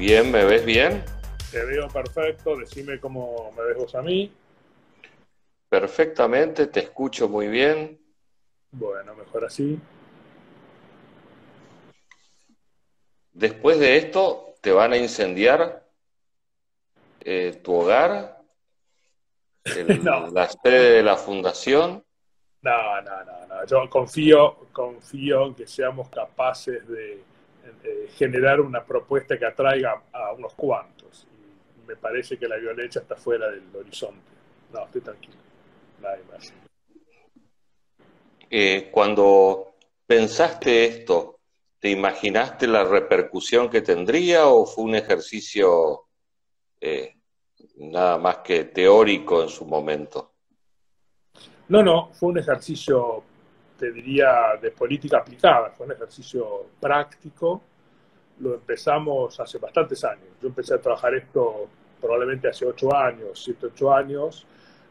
Bien, ¿me ves bien? Te veo perfecto, decime cómo me ves vos a mí. Perfectamente, te escucho muy bien. Bueno, mejor así. Después de esto, te van a incendiar eh, tu hogar, el- No. la sede de la fundación. No, no, no, no. Yo confío, confío en que seamos capaces de, eh, generar una propuesta que atraiga a unos cuantos. Y me parece que la violencia está fuera del horizonte. No, estoy tranquilo. Nadie más. Eh, cuando pensaste esto, ¿te imaginaste la repercusión que tendría o fue un ejercicio eh, nada más que teórico en su momento? No, no, fue un ejercicio, te diría, de política aplicada, fue un ejercicio práctico. Lo empezamos hace bastantes años. Yo empecé a trabajar esto probablemente hace ocho años, siete, ocho años.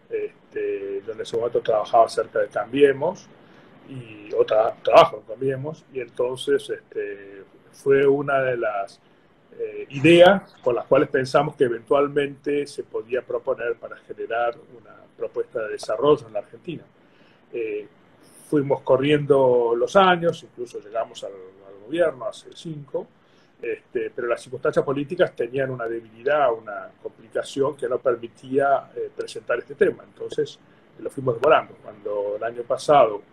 Este, yo en ese momento trabajaba cerca de Cambiemos, y, o tra- trabajo en Cambiemos, y entonces este, fue una de las eh, ideas con las cuales pensamos que eventualmente se podía proponer para generar una propuesta de desarrollo en la Argentina. Eh, fuimos corriendo los años, incluso llegamos al, gobierno hace cinco, este, pero las circunstancias políticas tenían una debilidad, una complicación que no permitía eh, presentar este tema. Entonces lo fuimos demorando. Cuando el año pasado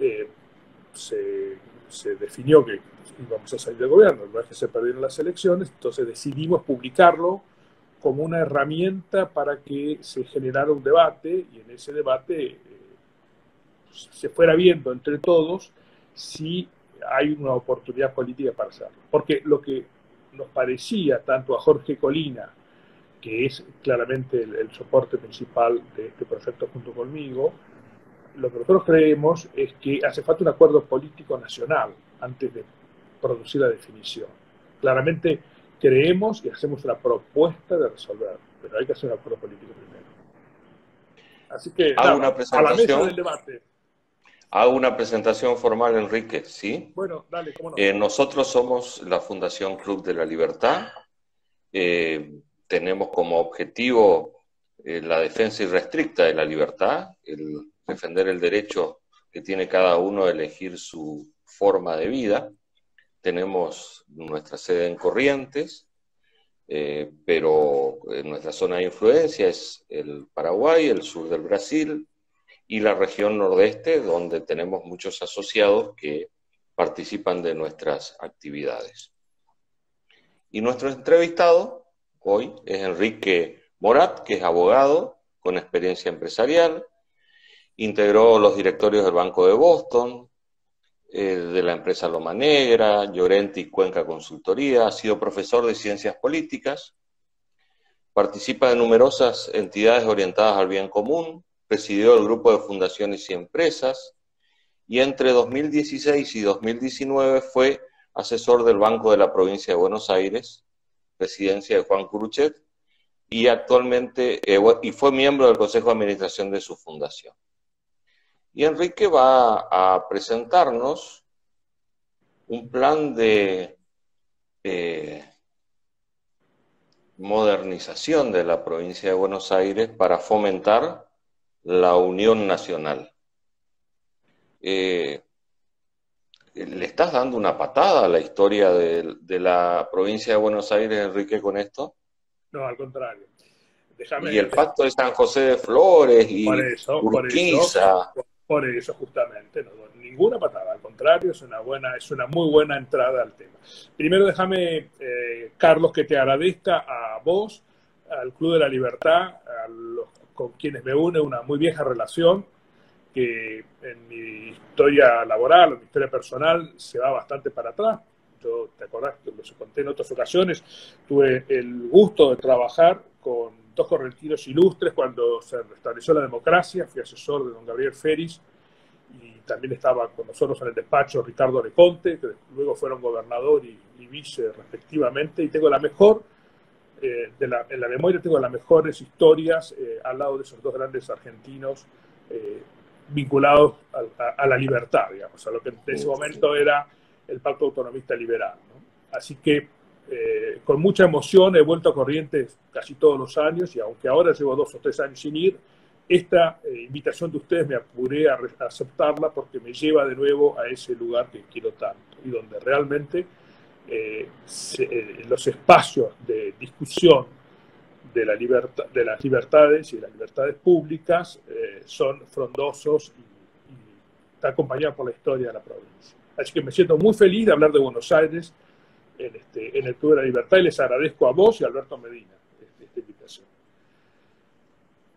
eh, se, se definió que íbamos a salir del gobierno, no es que se perdieron las elecciones, entonces decidimos publicarlo como una herramienta para que se generara un debate y en ese debate eh, se fuera viendo entre todos si hay una oportunidad política para hacerlo. Porque lo que nos parecía tanto a Jorge Colina, que es claramente el, el soporte principal de este proyecto junto conmigo, lo que nosotros creemos es que hace falta un acuerdo político nacional antes de producir la definición. Claramente creemos y hacemos una propuesta de resolver, pero hay que hacer un acuerdo político primero. Así que nada, una a la mesa del debate. Hago una presentación formal, Enrique, ¿sí? Bueno, dale, cómo no. Eh, nosotros somos la Fundación Club de la Libertad. Eh, tenemos como objetivo eh, la defensa irrestricta de la libertad, el defender el derecho que tiene cada uno a elegir su forma de vida. Tenemos nuestra sede en Corrientes, eh, pero nuestra zona de influencia es el Paraguay, el sur del Brasil y la región nordeste, donde tenemos muchos asociados que participan de nuestras actividades. Y nuestro entrevistado hoy es Enrique Morat, que es abogado con experiencia empresarial, integró los directorios del Banco de Boston, eh, de la empresa Loma Negra, Llorente y Cuenca Consultoría, ha sido profesor de ciencias políticas, participa de numerosas entidades orientadas al bien común, presidió el grupo de fundaciones y empresas, y entre 2016 y 2019 fue asesor del Banco de la Provincia de Buenos Aires, presidencia de Juan Curuchet, y actualmente eh, y fue miembro del Consejo de Administración de su fundación. Y Enrique va a presentarnos un plan de eh, modernización de la provincia de Buenos Aires para fomentar la unión nacional. Eh, ¿Le estás dando una patada a la historia de, de, la provincia de Buenos Aires, Enrique, con esto? No, al contrario. Déjame, y el pacto de San José de Flores y por eso, Urquiza. Por eso, por eso justamente, no, ninguna patada, al contrario, es una, buena, es una muy buena entrada al tema. Primero déjame, eh, Carlos, que te agradezca a vos, al Club de la Libertad, a los, con quienes me une una muy vieja relación, que en mi historia laboral, en mi historia personal, se va bastante para atrás. Yo, te acordás, que lo conté en otras ocasiones, tuve el gusto de trabajar con dos correntinos ilustres cuando se restableció la democracia, fui asesor de don Gabriel Feris y también estaba con nosotros en el despacho Ricardo Leconte, que luego fueron gobernador y, y vice respectivamente, y tengo la mejor, eh, de la, en la memoria tengo las mejores historias eh, al lado de esos dos grandes argentinos eh, vinculados a, a, a, la libertad, digamos, a lo que en ese momento era el pacto autonomista liberal. ¿no? Así que con mucha emoción he vuelto a Corrientes casi todos los años y aunque ahora llevo dos o tres años sin ir, esta eh, invitación de ustedes me apuré a, aceptarla porque me lleva de nuevo a ese lugar que quiero tanto y donde realmente eh, los espacios de discusión de, la libertad, de las libertades y las libertades públicas son frondosos y, y está acompañado por la historia de la provincia. Así que me siento muy feliz de hablar de Buenos Aires en, este, el Club de la Libertad y les agradezco a vos y a Alberto Medina este, esta invitación.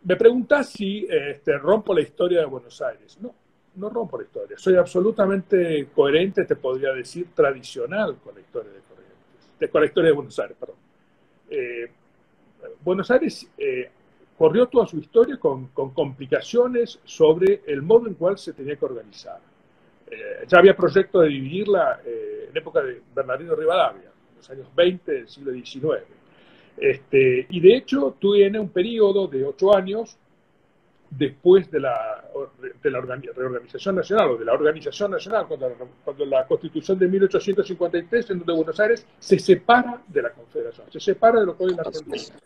Me preguntás si este, rompo la historia de Buenos Aires. No, no rompo la historia. Soy absolutamente coherente, te podría decir, tradicional con la historia de Corrientes, con la historia de Buenos Aires, perdón. Eh, Buenos Aires eh, corrió toda su historia con, con, complicaciones sobre el modo en cual se tenía que organizar. Eh, ya había proyecto de dividirla eh, en época de Bernardino Rivadavia, en los años 20 del siglo XIX. Este, y de hecho, tiene un periodo de ocho años después de la, de la reorganización nacional o de la organización nacional, cuando, cuando, la constitución de 1853, en donde Buenos Aires se separa de la Confederación, se separa de lo que hoy es la Argentina.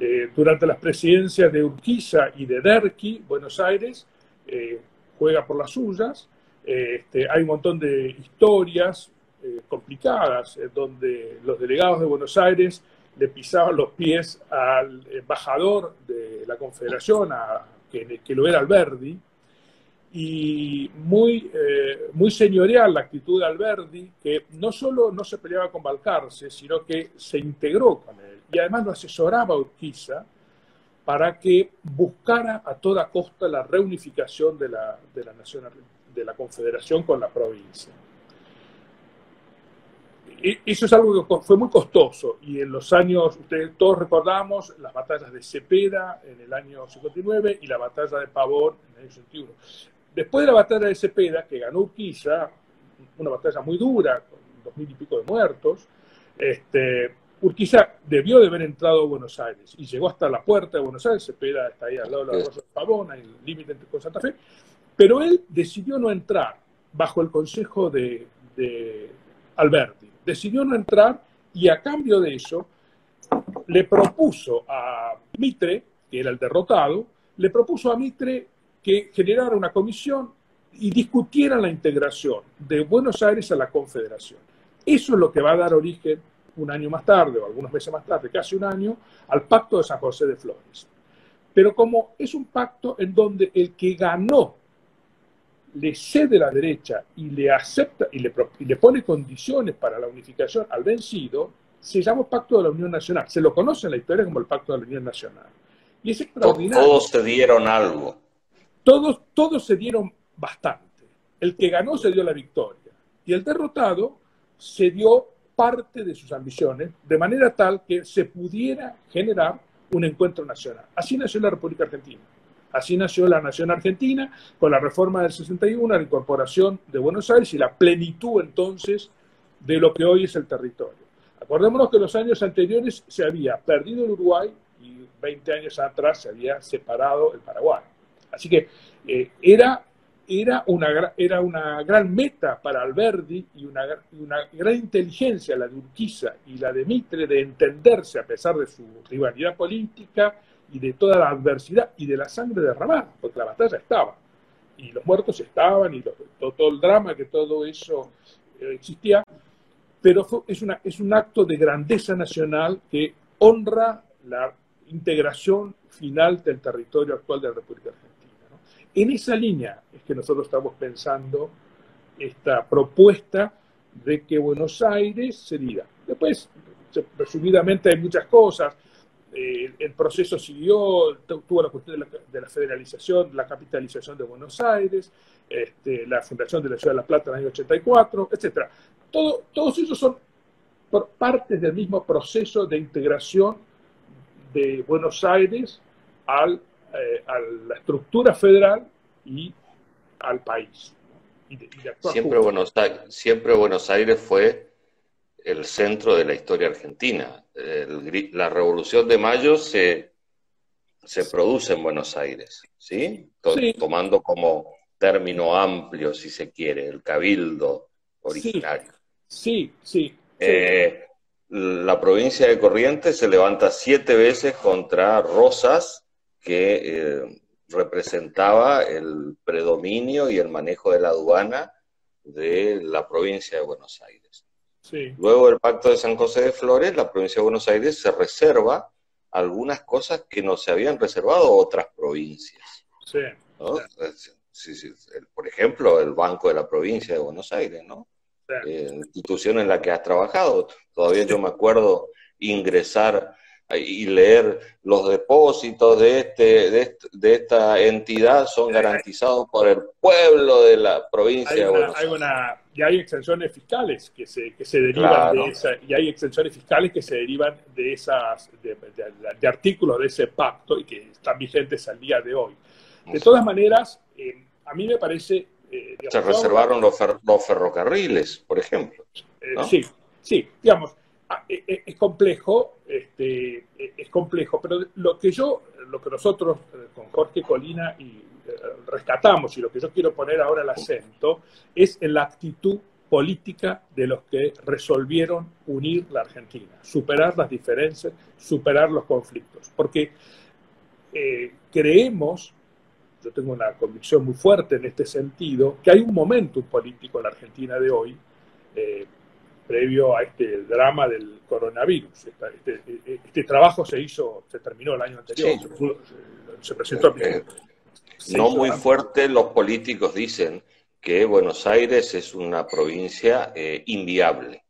Eh, durante las presidencias de Urquiza y de Derqui, Buenos Aires eh, juega por las suyas, este, hay un montón de historias eh, complicadas donde los delegados de Buenos Aires le pisaban los pies al embajador de la Confederación, a, que, que, lo era Alberdi, y muy, eh, muy señorial la actitud de Alberdi, que no solo no se peleaba con Balcarce, sino que se integró con él, y además lo asesoraba a Urquiza para que buscara a toda costa la reunificación de la, de la nación de la Confederación con la provincia. Eso es algo que fue muy costoso. Y en los años, ustedes todos recordamos las batallas de Cepeda en el año 59 y la batalla de Pavón en el año 61. Después de la batalla de Cepeda, que ganó Urquiza, una batalla muy dura, con dos mil y pico de muertos, este, Urquiza debió de haber entrado a Buenos Aires y llegó hasta la puerta de Buenos Aires, Cepeda está ahí al lado de la Rosa de Pavón, en el límite con Santa Fe, pero él decidió no entrar bajo el consejo de, Alberti. Decidió no entrar y a cambio de eso le propuso a Mitre, que era el derrotado, le propuso a Mitre que generara una comisión y discutiera la integración de Buenos Aires a la Confederación. Eso es lo que va a dar origen un año más tarde, o algunos meses más tarde, casi un año, al Pacto de San José de Flores. Pero como es un pacto en donde el que ganó le cede la derecha y le acepta y le, y le, pone condiciones para la unificación al vencido, se llama Pacto de la Unión Nacional. Se lo conoce en la historia como el Pacto de la Unión Nacional. Y es extraordinario. Todos se dieron algo. Todos, todos se dieron bastante. El que ganó se dio la victoria. Y el derrotado se dio parte de sus ambiciones, de manera tal que se pudiera generar un encuentro nacional. Así nació la República Argentina. Así nació la nación argentina con la reforma del 61, la incorporación de Buenos Aires y la plenitud entonces de lo que hoy es el territorio. Acordémonos que los años anteriores se había perdido el Uruguay y 20 años atrás se había separado el Paraguay. Así que eh, era, era, una, era una gran meta para Alberdi y una, una gran inteligencia la de Urquiza y la de Mitre de entenderse a pesar de su rivalidad política y de toda la adversidad y de la sangre derramada, porque la batalla estaba, y los muertos estaban, y todo, el drama que todo eso eh, existía, pero es, una, es un acto de grandeza nacional que honra la integración final del territorio actual de la República Argentina. En esa línea es que nosotros estamos pensando esta propuesta de que Buenos Aires sería. Después, resumidamente, hay muchas cosas. Eh, el proceso siguió, tuvo la cuestión de la, federalización, la capitalización de Buenos Aires, este, la fundación de la Ciudad de La Plata en el año 84, etc. Todo, todos esos son partes del mismo proceso de integración de Buenos Aires al, eh, a la estructura federal y al país. siempre, Buenos Aires, siempre Buenos Aires fue el centro de la historia argentina. la Revolución de Mayo se, se produce en Buenos Aires, ¿sí? Tomando como término amplio, si se quiere, el cabildo originario. Sí, sí. Eh, la provincia de Corrientes se levanta siete veces contra Rosas, que eh, representaba el predominio y el manejo de la aduana de la provincia de Buenos Aires. Luego del Pacto de San José de Flores, la provincia de Buenos Aires se reserva algunas cosas que no se habían reservado otras provincias. Sí. Por ejemplo, el Banco de la Provincia de Buenos Aires, ¿no? Eh, institución en la que has trabajado. Todavía yo me acuerdo ingresar y leer los depósitos de, este, de, esta entidad son garantizados por el pueblo de la provincia de Buenos Aires. Y hay exenciones fiscales que se, que se derivan de esa, y hay exenciones fiscales que se derivan de esas, de, artículos de ese pacto y que están vigentes al día de hoy. De todas maneras, eh, a mí me parece eh, se reservaron los, ferrocarriles, por ejemplo. Eh, sí, sí, digamos, ah, es complejo, este, es complejo, pero lo que yo, lo que nosotros con Jorge Colina y rescatamos y lo que yo quiero poner ahora el acento es en la actitud política de los que resolvieron unir la Argentina, superar las diferencias, superar los conflictos, porque creemos yo tengo una convicción muy fuerte en este sentido, que hay un momento político en la Argentina de hoy, eh, previo a este drama del coronavirus. Este, este, trabajo se hizo, se terminó el año anterior, se, presentó. Eh, no muy fuerte, los políticos dicen que Buenos Aires es una provincia eh, inviable.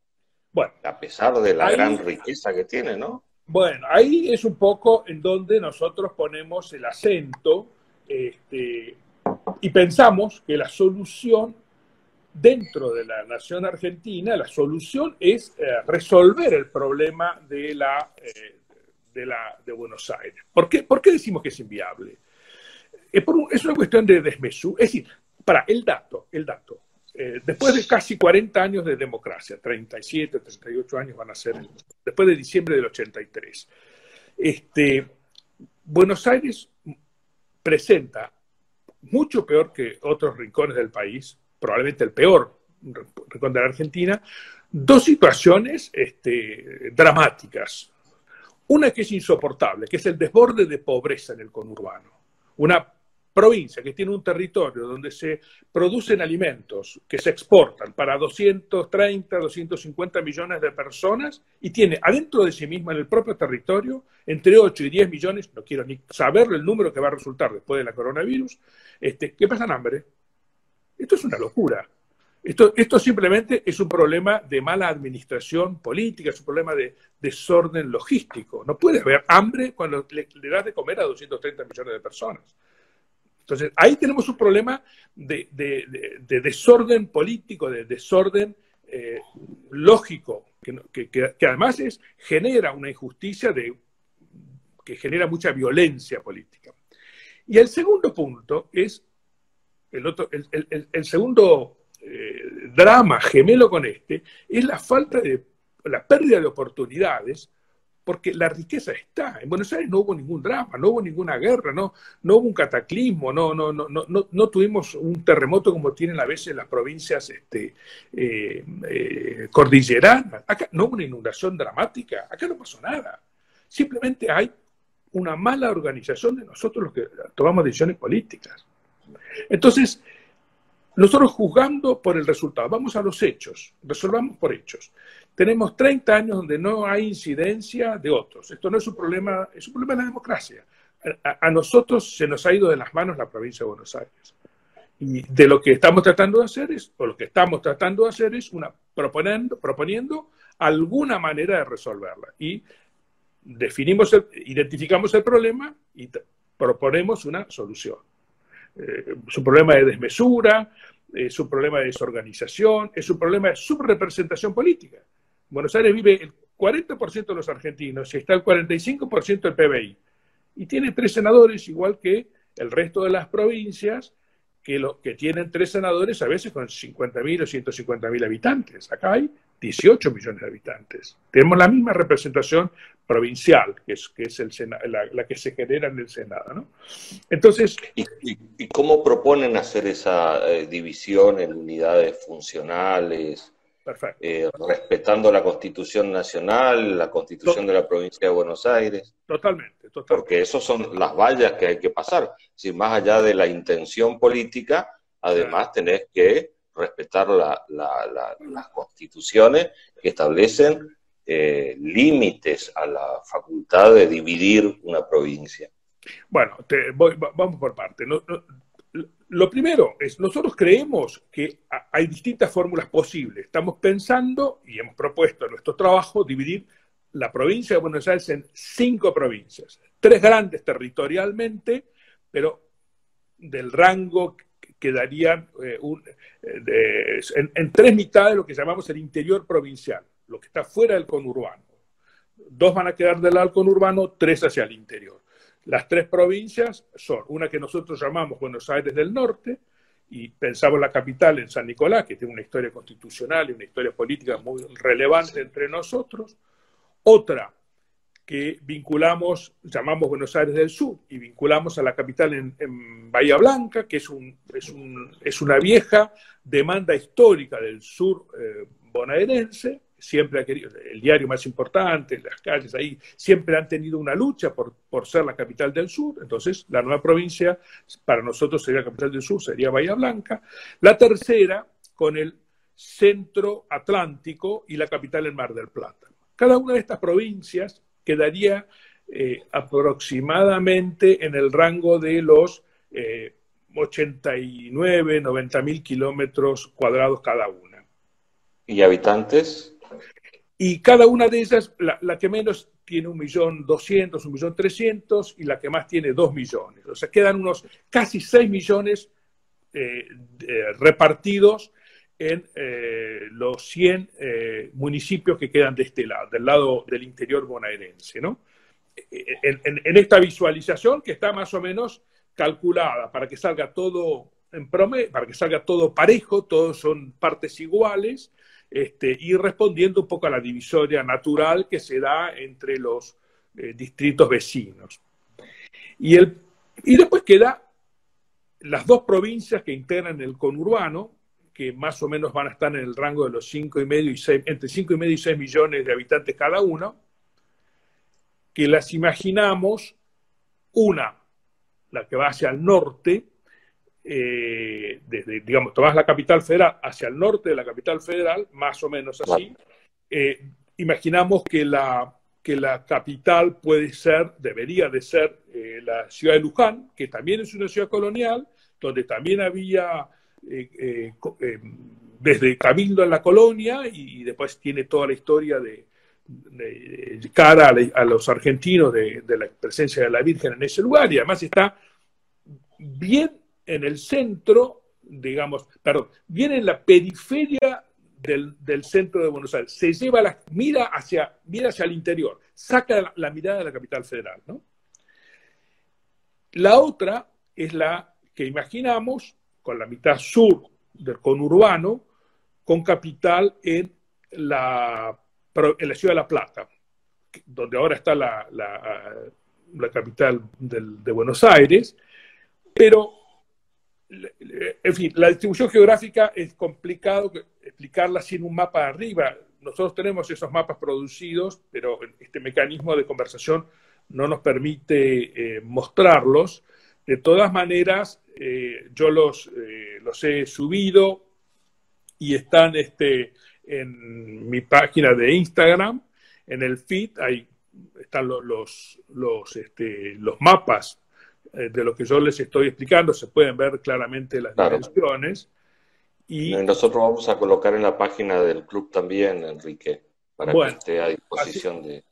Bueno, a pesar de la gran riqueza que tiene, ¿no? Bueno, ahí es un poco en donde nosotros ponemos el acento este, y pensamos que la solución dentro de la nación argentina, la solución es eh, resolver el problema de, la, eh, de, la, de Buenos Aires. ¿Por qué, ¿Por qué decimos que es inviable? Es, una cuestión de desmesura. Es decir, para el dato, el dato. Eh, después de casi 40 años de democracia, 37, 38 años van a ser, después de diciembre del 83, este, Buenos Aires presenta mucho peor que otros rincones del país, probablemente el peor rincón de la Argentina, dos situaciones este, dramáticas. Una que es insoportable, que es el desborde de pobreza en el conurbano. Una provincia que tiene un territorio donde se producen alimentos que se exportan para 230, 250 millones de personas y tiene adentro de sí misma en el propio territorio entre 8 y 10 millones, no quiero ni saber el número que va a resultar después de la coronavirus, este, que pasan hambre. Esto es una locura. Esto, esto simplemente es un problema de mala administración política, es un problema de desorden logístico. No puede haber hambre cuando le, le das de comer a 230 millones de personas. Entonces, ahí tenemos un problema de, desorden político, de desorden eh, lógico, que, además es, genera una injusticia de, que genera mucha violencia política. Y el segundo punto es, el, otro, el, segundo eh, drama gemelo con este, es la falta de, la pérdida de oportunidades porque la riqueza está. En Buenos Aires no hubo ningún drama, no hubo ninguna guerra, no, hubo un cataclismo, no tuvimos un terremoto como tienen a veces las provincias este, eh, eh, cordilleranas. Acá no hubo una inundación dramática, acá no pasó nada. Simplemente hay una mala organización de nosotros los que tomamos decisiones políticas. Entonces, nosotros juzgando por el resultado, vamos a los hechos, resolvamos por hechos. Tenemos 30 años donde no hay incidencia de otros. Esto no es un problema, es un problema de la democracia. A, nosotros se nos ha ido de las manos la provincia de Buenos Aires. Y de lo que estamos tratando de hacer es, o lo que estamos tratando de hacer es una, proponiendo, proponiendo alguna manera de resolverla. Y definimos, identificamos el problema y proponemos una solución. Eh, es un problema de desmesura, es un problema de desorganización, es un problema de subrepresentación política. Buenos Aires vive el 40% de los argentinos y está el 45% del PBI. Y tiene tres senadores, igual que el resto de las provincias, que, lo, que tienen tres senadores a veces con 50.000 o 150.000 habitantes. Acá hay 18 millones de habitantes. Tenemos la misma representación provincial, que es, que es el la, que se genera en el Senado. ¿no? Entonces, ¿Y, cómo proponen hacer esa eh, división en unidades funcionales? Eh, respetando la Constitución Nacional, la Constitución de la Provincia de Buenos Aires. Totalmente, totalmente. Porque esas son las vallas que hay que pasar. Si más allá de la intención política, además tenés que respetar las constituciones que establecen eh, límites a la facultad de dividir una provincia. Bueno, vamos por parte. Lo primero es, nosotros creemos que hay distintas fórmulas posibles. Estamos pensando y hemos propuesto en nuestro trabajo dividir la provincia de Buenos Aires en cinco provincias, tres grandes territorialmente, pero del rango quedarían eh, eh, en, en, tres mitades lo que llamamos el interior provincial, lo que está fuera del conurbano. Dos van a quedar del lado del conurbano, tres hacia el interior. Las tres provincias son una que nosotros llamamos Buenos Aires del Norte, y pensamos la capital en San Nicolás, que tiene una historia constitucional y una historia política muy relevante entre nosotros. Otra que vinculamos, llamamos Buenos Aires del Sur, y vinculamos a la capital en, Bahía Blanca, que es, un, un, es, una vieja demanda histórica del sur eh, bonaerense, siempre ha querido, el diario más importante, las calles ahí, siempre han tenido una lucha por, por ser la capital del sur, entonces la nueva provincia para nosotros sería la capital del sur, sería Bahía Blanca. La tercera, con el centro atlántico y la capital en Mar del Plata. Cada una de estas provincias quedaría eh, aproximadamente en el rango de los 89, 90 mil kilómetros cuadrados cada una. ¿Y habitantes? Y cada una de ellas, la, que menos tiene un millón doscientos, un millón trescientos, y la que más tiene dos millones. O sea, quedan unos casi seis millones eh, repartidos en eh, los 100 eh, municipios que quedan de este lado, del lado del interior bonaerense. ¿no? En, esta visualización que está más o menos calculada para que salga todo en promedio, para que salga todo parejo, todos son partes iguales, este, y respondiendo un poco a la divisoria natural que se da entre los eh, distritos vecinos. Y, el, y después queda las dos provincias que integran el conurbano, que más o menos van a estar en el rango de los 5 y medio y 6, entre 5 y medio y 6 millones de habitantes cada uno, que las imaginamos, una, la que va hacia el norte, eh, desde, digamos, tomás la capital federal hacia el norte de la capital federal, más o menos así, eh, imaginamos que la, que la capital puede ser, debería de ser eh, la ciudad de Luján, que también es una ciudad colonial, donde también había desde Cabildo en la colonia y, después tiene toda la historia de, cara a, los argentinos de, la presencia de la Virgen en ese lugar y además está bien en el centro, digamos, perdón, bien en la periferia del, centro de Buenos Aires. Se lleva la, mira hacia, mira hacia el interior, saca la, mirada de la capital federal, ¿no? La otra es la que imaginamos con la mitad sur del conurbano, con capital en la, en la ciudad de La Plata, donde ahora está la, la, capital de Buenos Aires, pero, en fin, la distribución geográfica es complicado explicarla sin un mapa arriba. Nosotros tenemos esos mapas producidos, pero este mecanismo de conversación no nos permite eh, mostrarlos. De todas maneras, eh, yo los, eh, los he subido y están este, en mi página de Instagram, en el feed, ahí están los, los, los, este, los mapas eh, de lo que yo les estoy explicando, se pueden ver claramente las dimensiones. Y nosotros vamos a colocar en la página del club también, Enrique, para que esté a disposición de,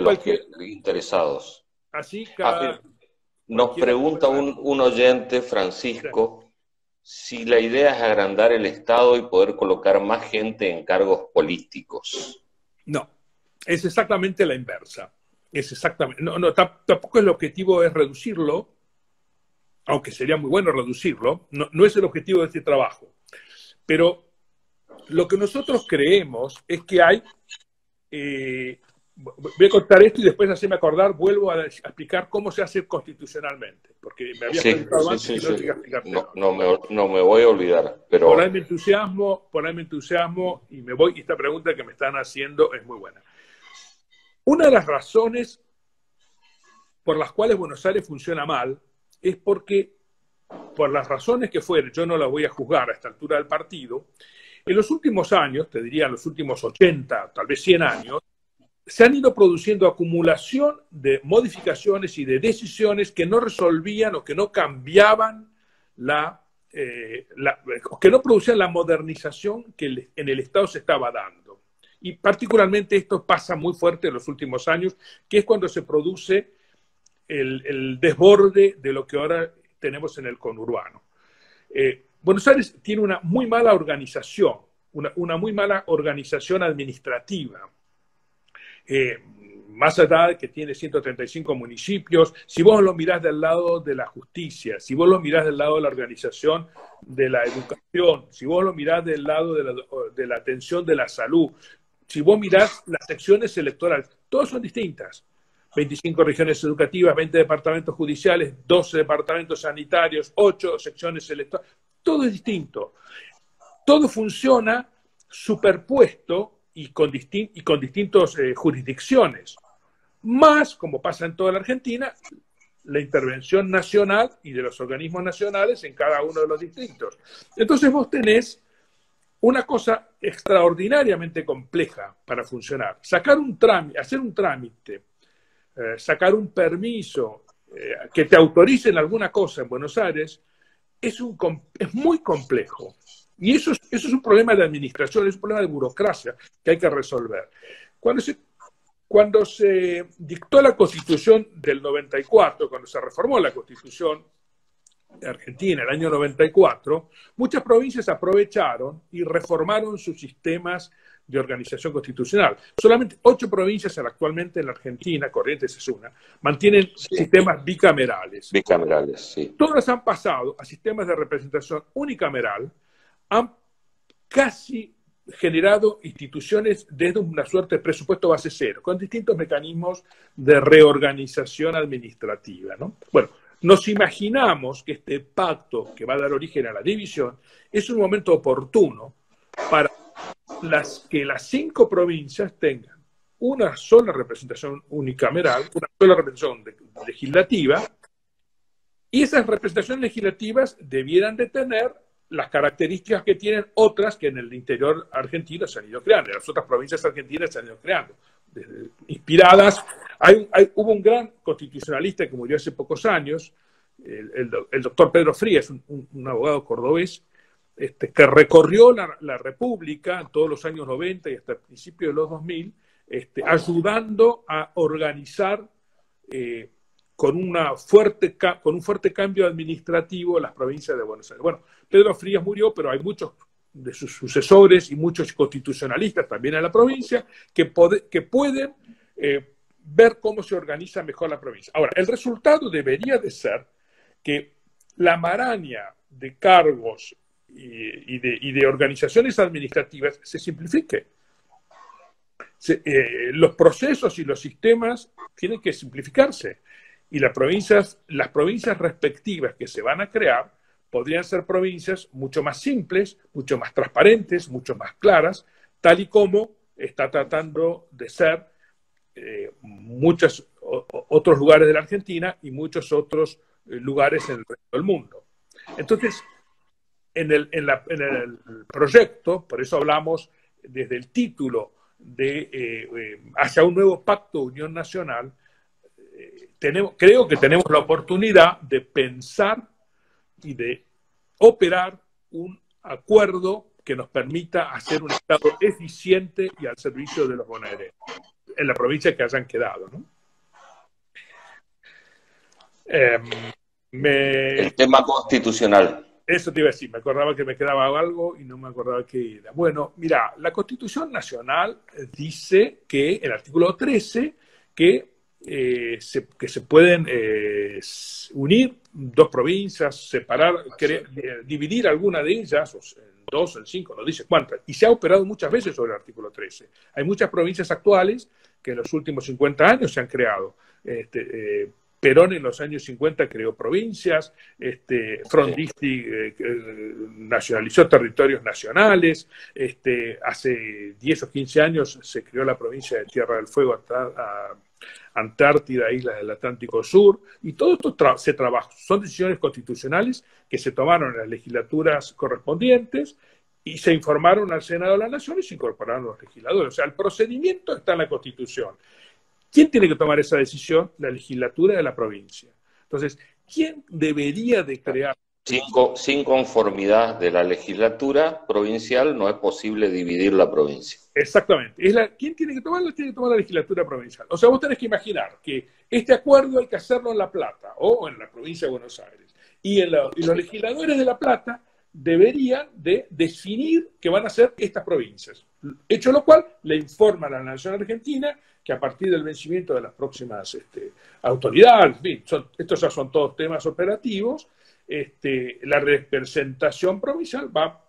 los interesados. Así cada, nos pregunta un, oyente, Francisco, si la idea es agrandar el Estado y poder colocar más gente en cargos políticos. No, es exactamente la inversa. Es exactamente. No, no, tampoco el objetivo es reducirlo, aunque sería muy bueno reducirlo, no, es el objetivo de este trabajo. Pero lo que nosotros creemos es que hay, eh, voy a contar esto y después hacerme acordar, vuelvo a, explicar cómo se hace constitucionalmente, porque me había preguntado antes y no llegué a explicar. No, no, me, no, me, voy a olvidar, pero... Por ahí me entusiasmo, por ahí me entusiasmo y me voy, y esta pregunta que me están haciendo es muy buena. Una de las razones por las cuales Buenos Aires funciona mal es porque, por las razones que fueren, yo no las voy a juzgar a esta altura del partido, en los últimos años, te diría en los últimos 80, tal vez 100 años, se han ido produciendo acumulación de modificaciones y de decisiones que no resolvían o que no cambiaban la, eh, que no producían la modernización que en el Estado se estaba dando. Y particularmente esto pasa muy fuerte en los últimos años, que es cuando se produce el, desborde de lo que ahora tenemos en el conurbano. Eh, Buenos Aires tiene una muy mala organización, una, muy mala organización administrativa. Eh, más allá de que tiene 135 municipios, si vos lo mirás del lado de la justicia, si vos lo mirás del lado de la organización de la educación, si vos lo mirás del lado de la, de la atención de la salud, si vos mirás las secciones electorales, todas son distintas. 25 regiones educativas, 20 departamentos judiciales, 12 departamentos sanitarios, 8 secciones electorales, todo es distinto. Todo funciona superpuesto y con, distintas eh, jurisdicciones. Más, como pasa en toda la Argentina, la intervención nacional y de los organismos nacionales en cada uno de los distritos. Entonces vos tenés una cosa extraordinariamente compleja para funcionar. Sacar un trámite, hacer un trámite, eh, sacar un permiso eh, que te autoricen alguna cosa en Buenos Aires, es, un, es muy complejo. Y eso es, eso es un problema de administración, es un problema de burocracia que hay que resolver. Cuando se, cuando se dictó la constitución del 94, cuando se reformó la constitución de Argentina el año 94, muchas provincias aprovecharon y reformaron sus sistemas de organización constitucional. Solamente ocho provincias actualmente en la Argentina, Corrientes es una, mantienen sistemas bicamerales. Bicamerales, sí. Todas han pasado a sistemas de representación unicameral, han casi generado instituciones desde una suerte de presupuesto base cero, con distintos mecanismos de reorganización administrativa. ¿no? Bueno, nos imaginamos que este pacto que va a dar origen a la división es un momento oportuno para las, que las cinco provincias tengan una sola representación unicameral, una sola representación legislativa, y esas representaciones legislativas debieran de tener las características que tienen otras que en el interior argentino se han ido creando, en las otras provincias argentinas se han ido creando, inspiradas. Hubo un gran constitucionalista que murió hace pocos años, el, doctor Pedro Frías, un abogado cordobés, este, que recorrió la, República en todos los años 90 y hasta el principio de los 2000, este, ayudando a organizar eh, con, una con un fuerte cambio administrativo las provincias de Buenos Aires. Bueno, Pedro Frías murió, pero hay muchos de sus sucesores y muchos constitucionalistas también en la provincia que, que pueden eh, ver cómo se organiza mejor la provincia. Ahora, el resultado debería de ser que la maraña de cargos y, de, organizaciones administrativas se simplifique. Eh, los procesos y los sistemas tienen que simplificarse y las provincias, las provincias respectivas que se van a crear podrían ser provincias mucho más simples, mucho más transparentes, mucho más claras, tal y como está tratando de ser eh, muchos otros lugares de la Argentina y muchos otros eh, lugares en el resto del mundo. Entonces, en el, proyecto, por eso hablamos desde el título de eh, hacia un nuevo pacto de unión nacional, creo que tenemos la oportunidad de pensar y de operar un acuerdo que nos permita hacer un Estado eficiente y al servicio de los bonaerenses en la provincia que hayan quedado. ¿no? Em, el tema constitucional. Eso te iba a decir, me acordaba que me quedaba algo y no me acordaba qué era. Bueno, mira, la Constitución Nacional dice que, el artículo 13, que, eh, se, que se pueden eh, unir dos provincias, separar, dividir alguna de ellas, o en dos, en cinco, no dice cuántas, y se ha operado muchas veces sobre el artículo 13. Hay muchas provincias actuales que en los últimos 50 años se han creado. Este, eh, Perón en los años 50 creó provincias, este, Frondizi eh, eh, nacionalizó territorios nacionales, este, hace 10 o 15 años se creó la provincia de Tierra del Fuego, a, Antártida, islas del Atlántico Sur, y todo esto se trabaja, son decisiones constitucionales que se tomaron en las legislaturas correspondientes y se informaron al Senado de la Nación y se incorporaron los legisladores. O sea, el procedimiento está en la Constitución. ¿Quién tiene que tomar esa decisión? La legislatura de la provincia. Entonces, ¿quién debería de crear? Sin, conformidad de la legislatura provincial no es posible dividir la provincia. Exactamente. La, ¿Quién tiene que tomarla? Tiene que tomar la legislatura provincial. O sea, vos tenés que imaginar que este acuerdo hay que hacerlo en La Plata o en la provincia de Buenos Aires. Y, en y los legisladores de La Plata deberían de definir qué van a ser estas provincias. Hecho lo cual, le informan a la Nación Argentina que a partir del vencimiento de las próximas este, autoridades, estos ya son todos temas operativos, este, la representación provincial va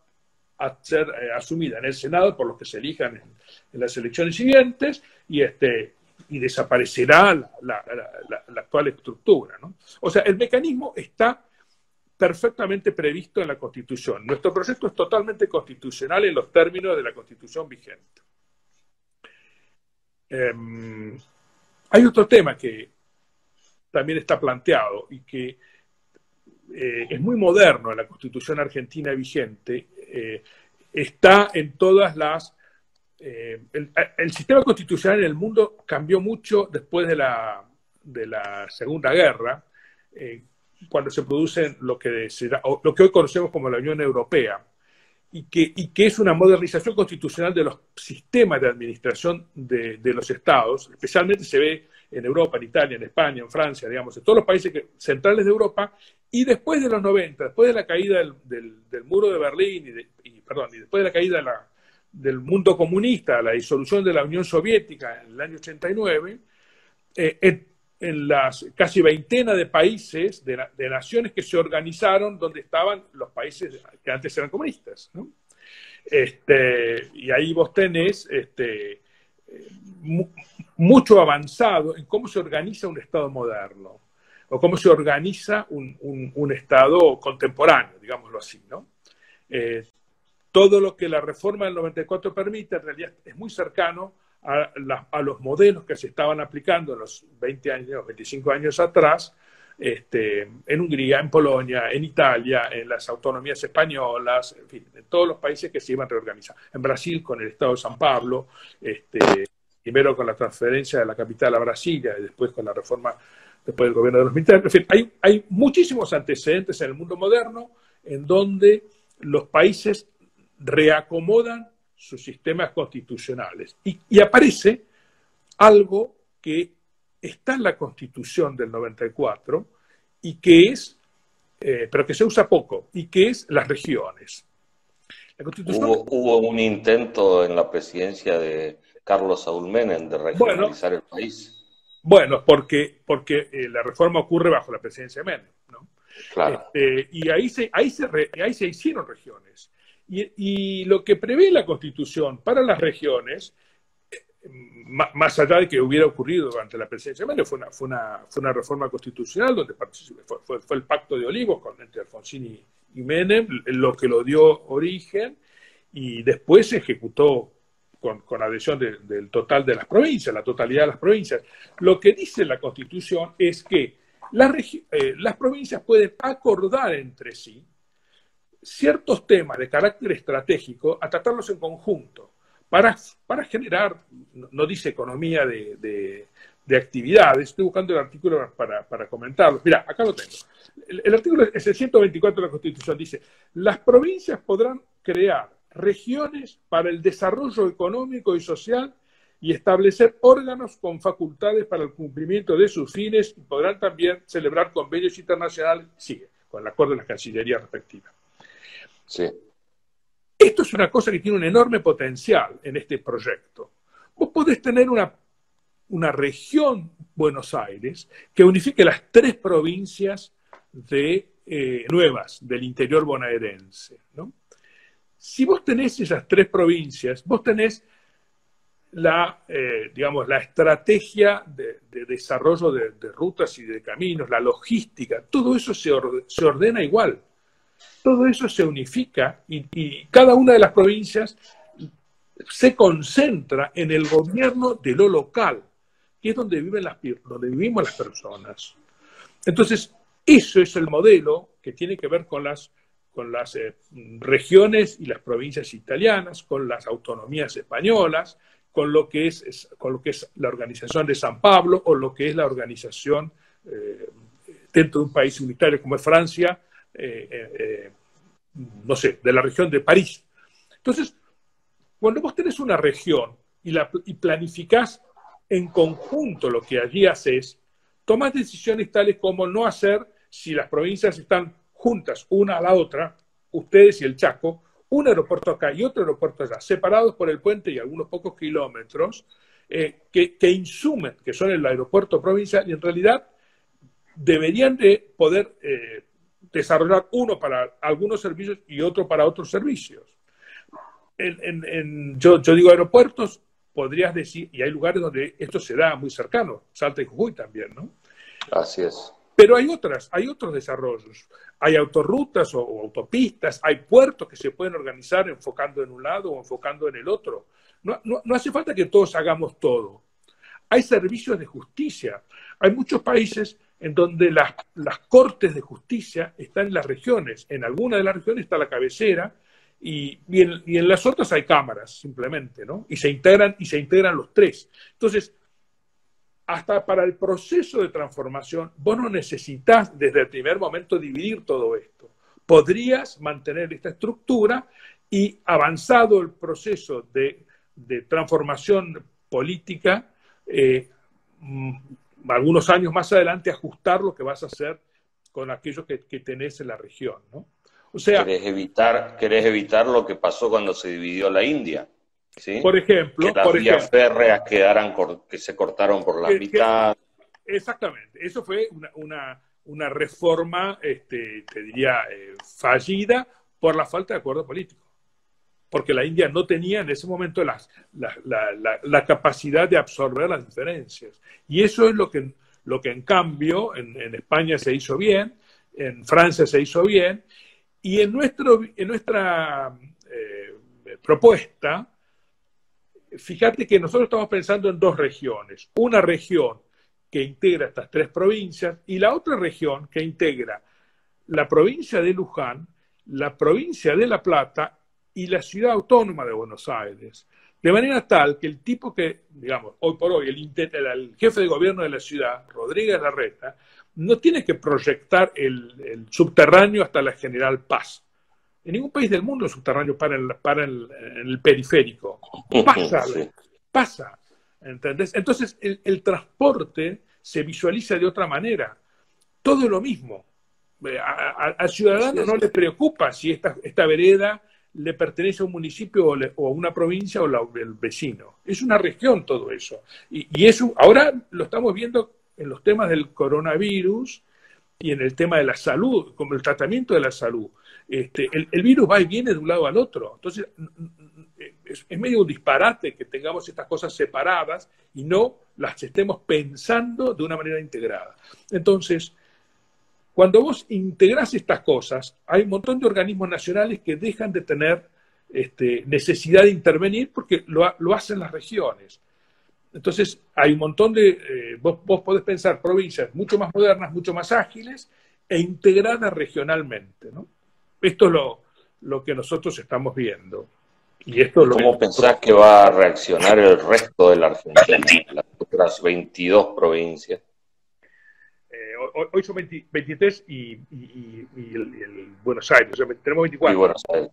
a ser eh, asumida en el Senado por los que se elijan en, las elecciones siguientes y, este, y desaparecerá la, actual estructura. O sea, el mecanismo está perfectamente previsto en la Constitución. Nuestro proyecto es totalmente constitucional en los términos de la Constitución vigente. Em, hay otro tema que también está planteado y que eh, es muy moderno en la Constitución argentina vigente. Eh, está en todas las... Eh, el, sistema constitucional en el mundo cambió mucho después de la, de la Segunda Guerra, cuando se produce lo que, lo que hoy conocemos como la Unión Europea y que, y que es una modernización constitucional de los sistemas de administración de, de, los estados, especialmente se ve en Europa, en Italia, en España, en Francia, digamos, en todos los países centrales de Europa, y después de los 90, después de la caída del, muro de Berlín, y, perdón, y después de la caída del mundo comunista, la disolución de la Unión Soviética en el año 89, eh, en las casi veintena de países, de, naciones que se organizaron donde estaban los países que antes eran comunistas. Este, y ahí vos tenés este, mucho avanzado en cómo se organiza un Estado moderno o cómo se organiza un, Estado contemporáneo, digámoslo así. ¿no? Eh, todo lo que la reforma del 94 permite en realidad es muy cercano a, los modelos que se estaban aplicando en los 20 años, 25 años atrás, este, en Hungría, en Polonia, en Italia, en las autonomías españolas, en fin, en todos los países que se iban a reorganizar. En Brasil con el Estado de San Pablo, este, primero con la transferencia de la capital a Brasilia y después con la reforma después del gobierno de los militares. En fin, hay, hay muchísimos antecedentes en el mundo moderno en donde los países reacomodan sus sistemas constitucionales. Y, aparece algo que está en la Constitución del 94 y que es, eh, pero que se usa poco, y que es las regiones. ¿Hubo, un intento en la presidencia de Carlos Saúl Menem de regionalizar el país. Bueno, porque, porque eh, la reforma ocurre bajo la presidencia de Menem, ¿no? Claro. Este, y ahí se, ahí, se ahí se hicieron regiones. Y, lo que prevé la Constitución para las regiones, más allá de que hubiera ocurrido durante la presidencia de fue una, fue una, fue una reforma constitucional donde fue, fue, el pacto de Olivos con, entre Alfonsín y, Menem, lo que lo dio origen, y después se ejecutó con, con adhesión del total de las provincias, la totalidad de las provincias. Lo que dice la Constitución es que las, eh, las provincias pueden acordar entre sí ciertos temas de carácter estratégico a tratarlos en conjunto para, para generar, no, dice economía de, de, actividades, estoy buscando el artículo para, para comentarlo. Mira, acá lo tengo. El, artículo es el 124 de la Constitución, dice, las provincias podrán crear regiones para el desarrollo económico y social y establecer órganos con facultades para el cumplimiento de sus fines y podrán también celebrar convenios internacionales, sigue, con el acuerdo de las cancillerías respectivas. Sí. Esto es una cosa que tiene un enorme potencial en este proyecto. Vos podés tener una, una región Buenos Aires que unifique las tres provincias de, eh, nuevas del interior bonaerense. Si vos tenés esas tres provincias, vos tenés la, eh, digamos, la estrategia de, desarrollo de, rutas y de caminos, la logística, todo eso se, se ordena igual. Todo eso se unifica y, cada una de las provincias se concentra en el gobierno de lo local, que es donde, viven las, donde vivimos las personas. Entonces, eso es el modelo que tiene que ver con las, con las eh, regiones y las provincias italianas, con las autonomías españolas, con lo que es, con lo que es la organización de San Pablo o lo que es la organización eh, dentro de un país unitario como es Francia, eh, no sé, de la región de París. Entonces, cuando vos tenés una región y, la, y planificás en conjunto lo que allí haces, tomás decisiones tales como no hacer, si las provincias están juntas una a la otra, ustedes y el Chaco, un aeropuerto acá y otro aeropuerto allá, separados por el puente y algunos pocos kilómetros, eh, que, insumen, que son el aeropuerto provincial, y en realidad deberían de poder eh, desarrollar uno para algunos servicios y otro para otros servicios. yo, digo aeropuertos, podrías decir, y hay lugares donde esto se da muy cercano, Salta y Jujuy también, ¿no? Así es. Pero hay otras, hay otros desarrollos. Hay autorrutas o, autopistas, hay puertos que se pueden organizar enfocando en un lado o enfocando en el otro. No, no hace falta que todos hagamos todo. Hay servicios de justicia. Hay muchos países en donde las, cortes de justicia están en las regiones. En alguna de las regiones está la cabecera y, en, las otras hay cámaras, simplemente, ¿no? Y se integran, y se integran los tres. Entonces, hasta para el proceso de transformación, vos no necesitas desde el primer momento dividir todo esto. Podrías mantener esta estructura y avanzado el proceso de, transformación política, eh, algunos años más adelante ajustar lo que vas a hacer con aquello que, tenés en la región, ¿no? O sea, evitar, querés evitar lo que pasó cuando se dividió la India, ¿sí? Por ejemplo, que las vías férreas quedaran que se cortaron por la mitad. exactamente, eso fue una, una, reforma, este, te diría, eh, fallida por la falta de acuerdo político porque la India no tenía en ese momento la, la, capacidad de absorber las diferencias. Y eso es lo que, lo que en cambio en, España se hizo bien, en Francia se hizo bien, y en, nuestro, en nuestra eh, propuesta, fíjate que nosotros estamos pensando en dos regiones. Una región que integra estas tres provincias y la otra región que integra la provincia de Luján, la provincia de La Plata y la ciudad autónoma de Buenos Aires. De manera tal que el tipo que, digamos, hoy por hoy, el, jefe de gobierno de la ciudad, Rodríguez Larreta, no tiene que proyectar el, subterráneo hasta la General Paz. En ningún país del mundo el subterráneo para, el, para el, el periférico. Pasa, pasa. ¿entendés? Entonces el, transporte se visualiza de otra manera. Todo es lo mismo. Eh, al ciudadano no le preocupa si esta, esta vereda le pertenece a un municipio o, a una provincia o al vecino. Es una región todo eso. Y, eso ahora lo estamos viendo en los temas del coronavirus y en el tema de la salud, como el tratamiento de la salud. Este, el, virus va y viene de un lado al otro. Entonces, es, medio un disparate que tengamos estas cosas separadas y no las estemos pensando de una manera integrada. Entonces, cuando vos integrás estas cosas, hay un montón de organismos nacionales que dejan de tener este, necesidad de intervenir porque lo, hacen las regiones. Entonces, hay un montón de, eh, vos, podés pensar provincias mucho más modernas, mucho más ágiles e integradas regionalmente. ¿no? Esto es lo, lo que nosotros estamos viendo. Y esto ¿Cómo pensás que va a reaccionar el resto de la Argentina, las otras 22 provincias? hoy son 23 y, el, Buenos Aires, tenemos 24. Y Buenos Aires,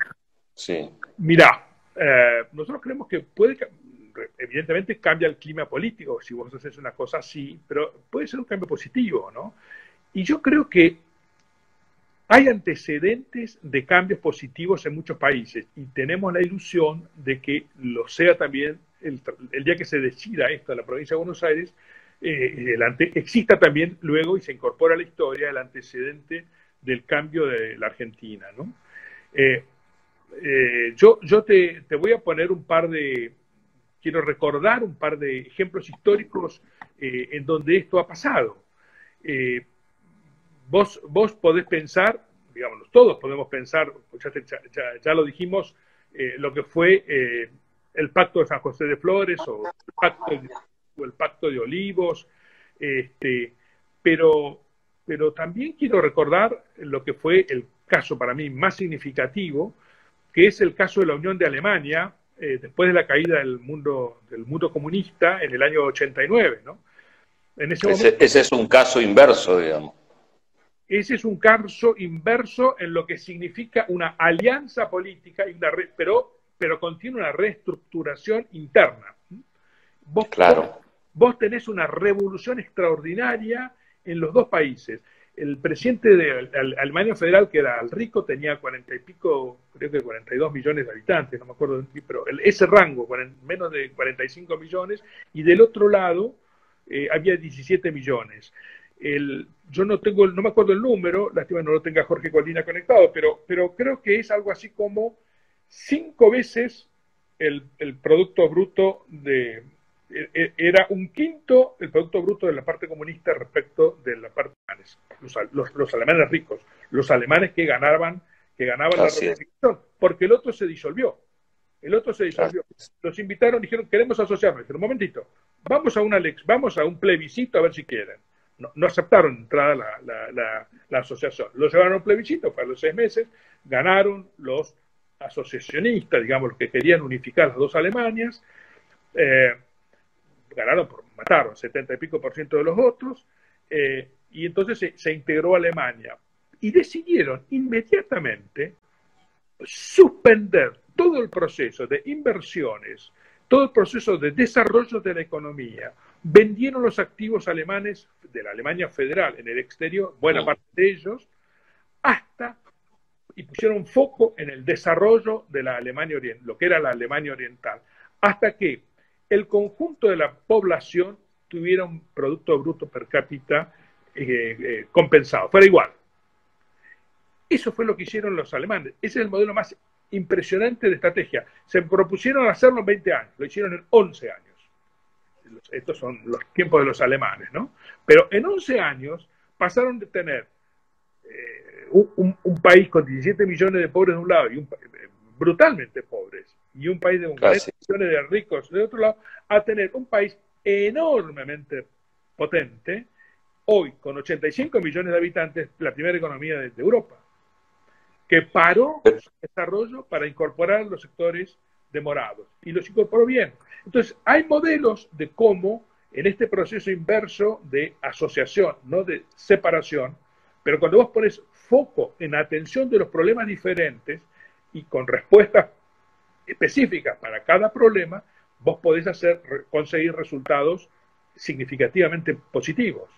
sí. Mirá, eh, nosotros creemos que puede, evidentemente cambia el clima político si vos haces una cosa así, pero puede ser un cambio positivo, ¿no? Y yo creo que hay antecedentes de cambios positivos en muchos países y tenemos la ilusión de que lo sea también el, día que se decida esto en la provincia de Buenos Aires, eh, exista también luego y se incorpora a la historia el antecedente del cambio de la Argentina. Eh, eh, yo te, voy a poner un par de, quiero recordar un par de ejemplos históricos eh, en donde esto ha pasado. Vos, vos podés pensar, digamos, todos podemos pensar, ya, lo dijimos, eh, lo que fue el pacto de San José de Flores o el pacto de, el pacto de Olivos, este, pero, pero también quiero recordar lo que fue el caso para mí más significativo, que es el caso de la Unión de Alemania, eh, después de la caída del mundo, del mundo comunista en el año 89. ¿no? En ese, ese, es un caso inverso, digamos. Ese es un caso inverso en lo que significa una alianza política, y pero, pero contiene una reestructuración interna. Vos, claro. vos tenés una revolución extraordinaria en los dos países el presidente de Alemania Federal, que era el rico, tenía cuarenta y pico, creo que 42 millones de habitantes, no me acuerdo, pero ese rango, menos de 45 millones, y del otro lado eh, había 17 millones. El, yo no tengo, no me acuerdo el número, lástima no lo tenga Jorge Colina conectado, pero, pero creo que es algo así como cinco veces el, el Producto Bruto de, e, e, era un quinto el Producto Bruto de la parte comunista respecto de la parte alemanes, los, los, alemanes ricos, los alemanes que ganaban, que ganaban la revolución, porque el otro se disolvió. El otro se disolvió. Los invitaron, dijeron, queremos asociarnos. Dijeron, un momentito, vamos a, una, vamos a un plebiscito a ver si quieren. No, no aceptaron entrada la, la, la, asociación. Los llevaron a un plebiscito para los seis meses, ganaron los asociacionistas, digamos, los que querían unificar las dos Alemanias. Eh, ganaron, por, mataron 70 y pico por ciento de los votos, eh, y entonces se, integró Alemania. Y decidieron inmediatamente suspender todo el proceso de inversiones, todo el proceso de desarrollo de la economía. Vendieron los activos alemanes de la Alemania federal en el exterior, buena parte de ellos, hasta y pusieron foco en el desarrollo de la Alemania oriental, lo que era la Alemania oriental, hasta que el conjunto de la población tuviera un Producto Bruto per cápita eh, eh, compensado, fuera igual. Eso fue lo que hicieron los alemanes. Ese es el modelo más impresionante de estrategia. Se propusieron hacerlo en 20 años, lo hicieron en 11 años. Estos son los tiempos de los alemanes, ¿no? Pero en 11 años pasaron de tener eh, un, país con 17 millones de pobres de un lado y un, brutalmente pobres, y un país de un millones de ricos de otro lado, a tener un país enormemente potente, hoy con 85 millones de habitantes, la primera economía de, Europa, que paró su desarrollo para incorporar los sectores demorados y los incorporó bien. Entonces, hay modelos de cómo en este proceso inverso de asociación, no de separación, pero cuando vos pones foco en atención de los problemas diferentes y con respuestas específicas para cada problema, vos podés hacer, conseguir resultados significativamente positivos.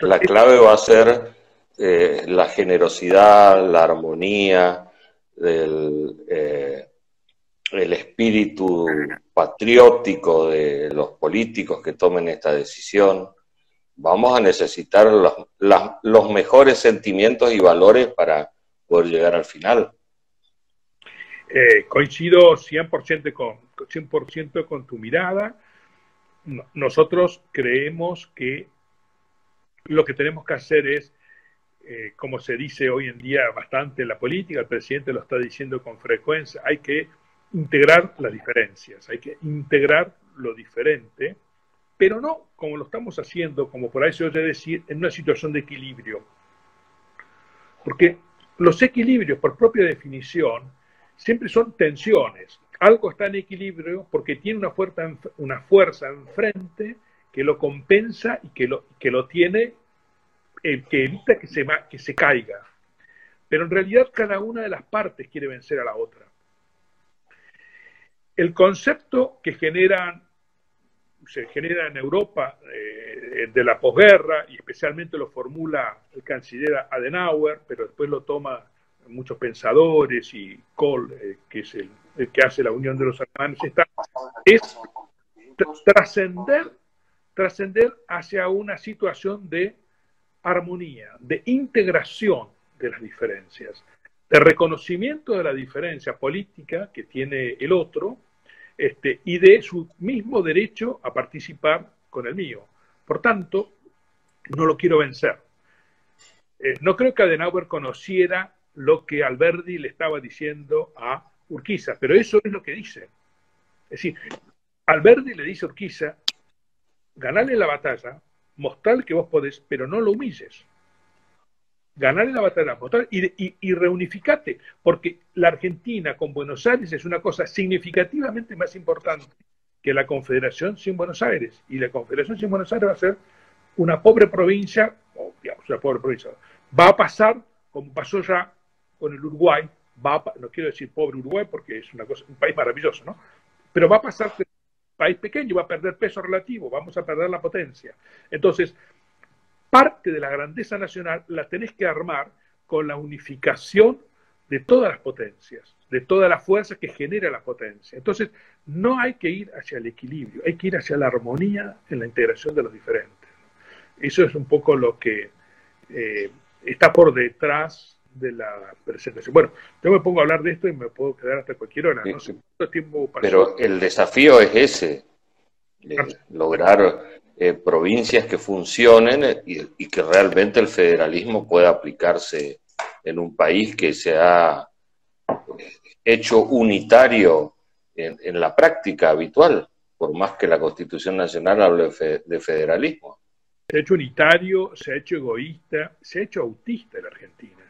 la clave va a ser eh, la generosidad, la armonía, el, eh, el espíritu patriótico de los políticos que tomen esta decisión. Vamos a necesitar los, los mejores sentimientos y valores para poder llegar al final. Eh, coincido 100% con, 100 con tu mirada. Nosotros creemos que lo que tenemos que hacer es, eh, como se dice hoy en día bastante en la política, el presidente lo está diciendo con frecuencia, hay que integrar las diferencias, hay que integrar lo diferente, pero no como lo estamos haciendo, como por ahí se oye decir, en una situación de equilibrio. Porque los equilibrios, por propia definición, siempre son tensiones. Algo está en equilibrio porque tiene una fuerza, una fuerza enfrente que lo compensa y que lo, que lo tiene, eh, que evita que se, que se caiga. Pero en realidad cada una de las partes quiere vencer a la otra. El concepto que se genera en Europa eh, de la posguerra, y especialmente lo formula el canciller Adenauer, pero después lo toma muchos pensadores y Kohl, eh, que es el, que hace la unión de los alemanes, es trascender, trascender hacia una situación de armonía, de integración de las diferencias, de reconocimiento de la diferencia política que tiene el otro, este, y de su mismo derecho a participar con el mío. Por tanto, no lo quiero vencer. Eh, no creo que Adenauer conociera lo que Alberdi le estaba diciendo a Urquiza, pero eso es lo que dice. Es decir, Alberdi le dice a Urquiza, ganale la batalla, mostrar que vos podés, pero no lo humilles. Ganale la batalla, mostrar y, y, reunificate, porque la Argentina con Buenos Aires es una cosa significativamente más importante que la Confederación sin Buenos Aires. Y la Confederación sin Buenos Aires va a ser una pobre provincia, o digamos, una pobre provincia. Va a pasar, como pasó ya con el Uruguay, va no quiero decir pobre Uruguay porque es una cosa, un país maravilloso, ¿no? Pero va a pasar país pequeño, va a perder peso relativo, vamos a perder la potencia. Entonces, parte de la grandeza nacional la tenés que armar con la unificación de todas las potencias, de toda la fuerza que genera la potencia. Entonces, no hay que ir hacia el equilibrio, hay que ir hacia la armonía en la integración de los diferentes. Eso es un poco lo que eh, está por detrás de la presentación. Bueno, yo me pongo a hablar de esto y me puedo quedar hasta cualquier hora. No sé cuánto tiempo Pero el desafío es ese, eh, lograr eh, provincias que funcionen eh, y, que realmente el federalismo pueda aplicarse en un país que se ha hecho unitario en, la práctica habitual, por más que la Constitución Nacional hable de federalismo. Se ha hecho unitario, se ha hecho egoísta, se ha hecho autista en la Argentina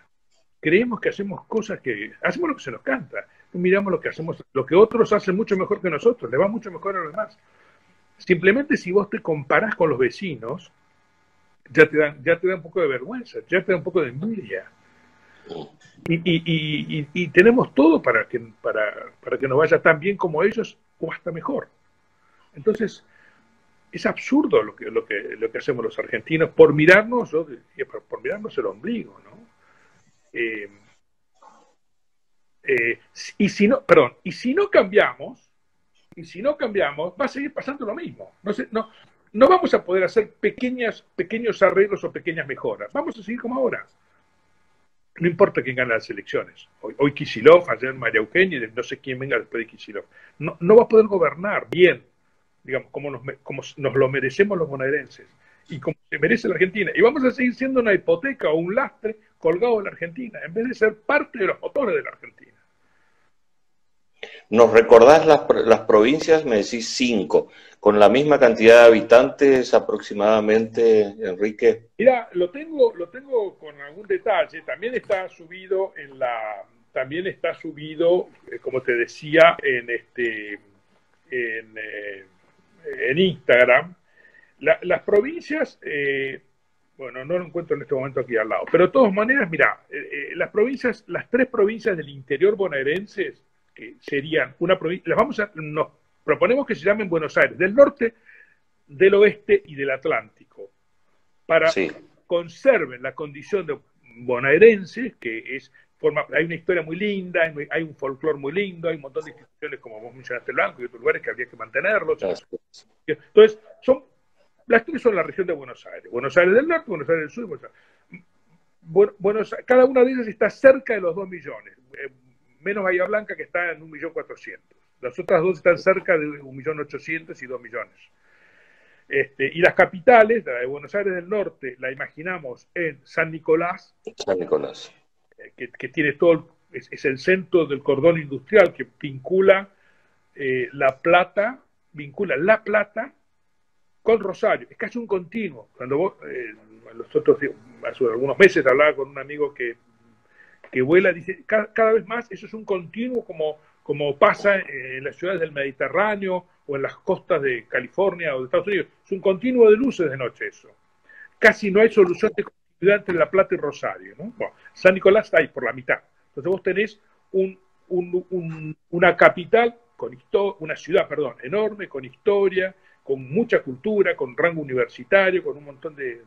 creemos que hacemos cosas que hacemos lo que se nos canta, miramos lo que hacemos, lo que otros hacen mucho mejor que nosotros, le va mucho mejor a los demás. Simplemente si vos te comparás con los vecinos, ya te dan, ya te da un poco de vergüenza, ya te da un poco de envidia. Y, tenemos todo para que, para, para que nos vaya tan bien como ellos o hasta mejor. Entonces, es absurdo lo que, lo que, lo que hacemos los argentinos por mirarnos, por mirarnos el ombligo, ¿no? Eh, eh, y si no, perdón, y si no cambiamos, y si no cambiamos, va a seguir pasando lo mismo. No, no, no vamos a poder hacer pequeñas, pequeños arreglos o pequeñas mejoras. Vamos a seguir como ahora. No importa quién gana las elecciones. Hoy, hoy Kisilov, ayer María Eugenia, no sé quién venga después de Kisilov. No, va a poder gobernar bien, digamos, como nos, lo merecemos los bonaerenses y como se merece la Argentina. Y vamos a seguir siendo una hipoteca o un lastre colgado en la Argentina, en vez de ser parte de los motores de la Argentina. ¿Nos recordás las, las provincias? Me decís cinco, con la misma cantidad de habitantes aproximadamente, Enrique. Mira, lo tengo, lo tengo con algún detalle. También está subido en la, también está subido, eh, como te decía, en este, en, eh, en Instagram. las provincias eh, bueno, no lo encuentro en este momento aquí al lado. Pero de todas maneras, mira, las provincias, las tres provincias del interior bonaerenses, que serían una provincia, las vamos a, nos proponemos que se llamen Buenos Aires, del norte, del oeste y del Atlántico, para que conserven la condición de bonaerenses, que es forma, hay una historia muy linda, hay un folclore muy lindo, hay un montón de instituciones, como vos mencionaste, el Blanco y otros lugares que habría que mantenerlos. Entonces, son las tres son la región de Buenos Aires. Buenos Aires del Norte, Buenos Aires del Sur. Buenos Aires. cada una de ellas está cerca de los 2 millones. Menos Bahía Blanca que está en 1.400.000. Las otras dos están cerca de 1.800.000 y 2 millones. Este, y las capitales, la de Buenos Aires del Norte, la imaginamos en San Nicolás. San Nicolás. Eh, que, tiene todo, es, el centro del cordón industrial que vincula eh, La Plata, vincula La Plata con Rosario. Es casi un continuo. Cuando vos, eh, nosotros hace algunos meses hablaba con un amigo que, que vuela, dice, cada, vez más eso es un continuo como, como pasa en las ciudades del Mediterráneo o en las costas de California o de Estados Unidos. Es un continuo de luces de noche eso. Casi no hay solución de continuidad entre La Plata y Rosario. ¿no? San Nicolás está ahí por la mitad. Entonces vos tenés un, una capital, con una ciudad, perdón, enorme, con historia, con mucha cultura, con rango universitario, con un montón de,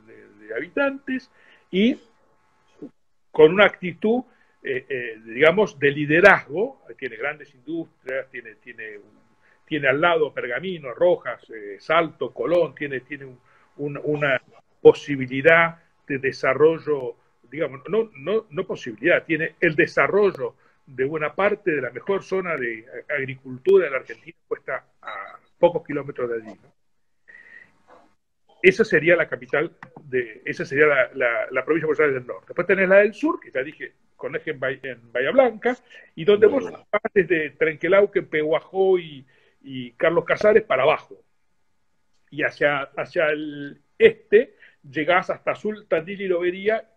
habitantes y con una actitud, eh, eh, digamos, de liderazgo. Tiene grandes industrias, tiene, tiene, tiene al lado Pergamino, Rojas, eh, Salto, Colón, tiene, tiene una posibilidad de desarrollo, digamos, no, no, no posibilidad, tiene el desarrollo de buena parte de la mejor zona de agricultura de la Argentina, puesta a pocos kilómetros de allí. Esa sería la capital, de, esa sería la, provincia de Buenos Aires del Norte. Después tenés la del sur, que ya dije, con eje en, Bahía, Blanca, y donde vos vas desde Trenquelauque, Pehuajó y, y Carlos Casares para abajo. Y hacia, hacia el este llegás hasta Azul, Tandil y Lobería,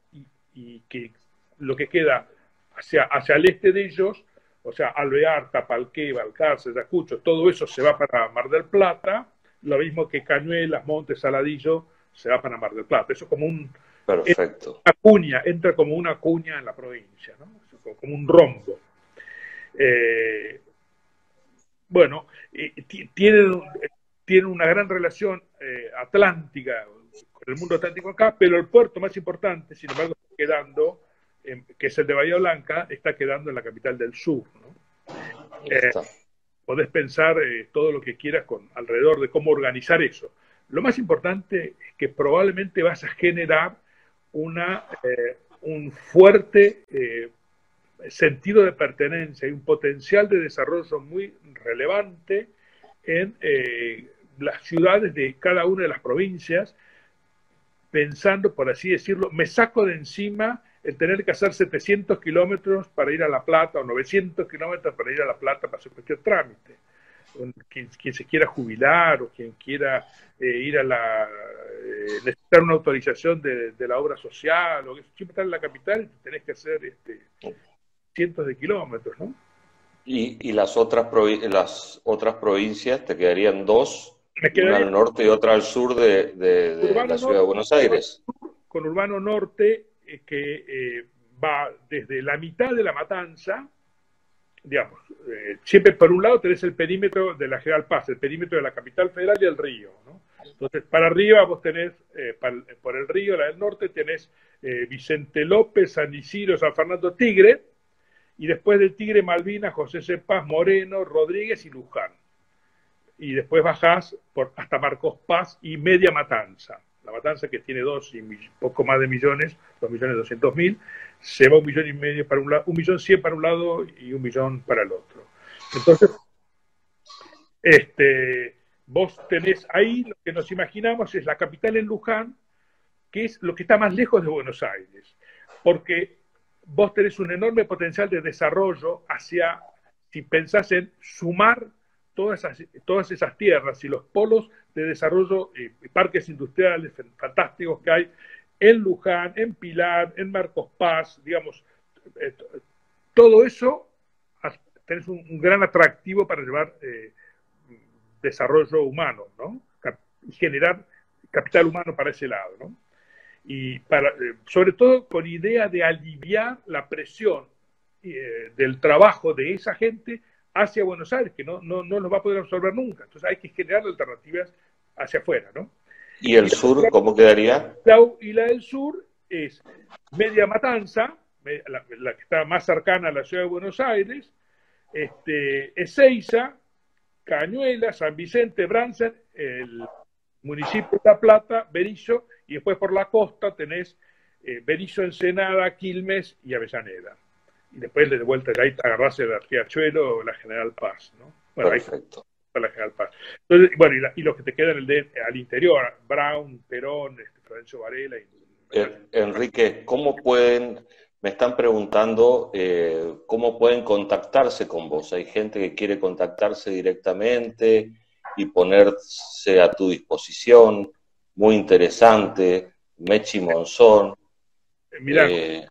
y, que lo que queda hacia, hacia el este de ellos, o sea, Alvear, Tapalqué, Balcarce, Yacucho, todo eso se va para Mar del Plata, lo mismo que Cañuelas, Montes, Saladillo, se va para Mar del Plata. Eso es como un... Perfecto. Una cuña, entra como una cuña en la provincia, ¿no? como un rombo. Eh, bueno, tienen, tiene una gran relación eh, atlántica con el mundo atlántico acá, pero el puerto más importante, sin embargo, está quedando, que es el de Bahía Blanca, está quedando en la capital del sur. ¿no? Eh, podés pensar eh, todo lo que quieras con alrededor de cómo organizar eso. Lo más importante es que probablemente vas a generar una, un fuerte sentido de pertenencia y un potencial de desarrollo muy relevante en eh, las ciudades de cada una de las provincias, pensando, por así decirlo, me saco de encima el tener que hacer 700 kilómetros para ir a La Plata o 900 kilómetros para ir a La Plata para hacer cualquier trámite. Quien, se quiera jubilar o quien quiera eh, ir a la eh, necesitar una autorización de, la obra social o que siempre está en la capital tenés que hacer este, cientos de kilómetros, ¿no? Y, y las, otras las otras provincias te quedarían dos, una al norte y otra al sur de, de, la ciudad de Buenos Aires. Con Urbano Norte, que eh, va desde la mitad de la matanza, digamos, eh, siempre por un lado tenés el perímetro de la General Paz, el perímetro de la capital federal y el río, ¿no? Entonces, para arriba vos tenés, por el río, la del norte, tenés Vicente López, San Isidro, San Fernando Tigre, y después del Tigre Malvinas, José Cepaz, Moreno, Rodríguez y Luján. Y después bajás por, hasta Marcos Paz y Media Matanza. La Matanza, que tiene dos y poco más de millones, dos millones doscientos mil, se va un millón y medio para un lado, un millón cien para un lado y un millón para el otro. Entonces, este, vos tenés ahí lo que nos imaginamos es la capital en Luján, que es lo que está más lejos de Buenos Aires, porque vos tenés un enorme potencial de desarrollo hacia, si pensás en sumar todas esas, todas esas tierras y los polos de desarrollo y, parques industriales fantásticos que hay en Luján, en Pilar, en Marcos Paz, digamos, eh, todo eso tenés un, gran atractivo para llevar eh, desarrollo humano, ¿no? Generar capital humano para ese lado, ¿no? y para, eh, sobre todo con idea de aliviar la presión eh, del trabajo de esa gente hacia Buenos Aires, que no, no, no lo va a poder absorber nunca. Entonces hay que generar alternativas hacia afuera, ¿no? ¿Y el sur cómo quedaría? y la del sur es Media Matanza, la, que está más cercana a la ciudad de Buenos Aires, este, Ezeiza, Cañuela, San Vicente, Bransen, el municipio de La Plata, Berizo y después por la costa tenés eh, Berizo, Ensenada, Quilmes y Avellaneda. Y después de vuelta ahí agarrás el Riachuelo o la General Paz, ¿no? Bueno, Perfecto. Ahí la General Paz. Entonces, bueno, y, los que te quedan el al interior, Brown, Perón, este, Florencio Varela. Y, Enrique, ¿cómo pueden, me están preguntando, eh, cómo pueden contactarse con vos? Hay gente que quiere contactarse directamente y ponerse a tu disposición muy interesante, Mechi Monzón, eh,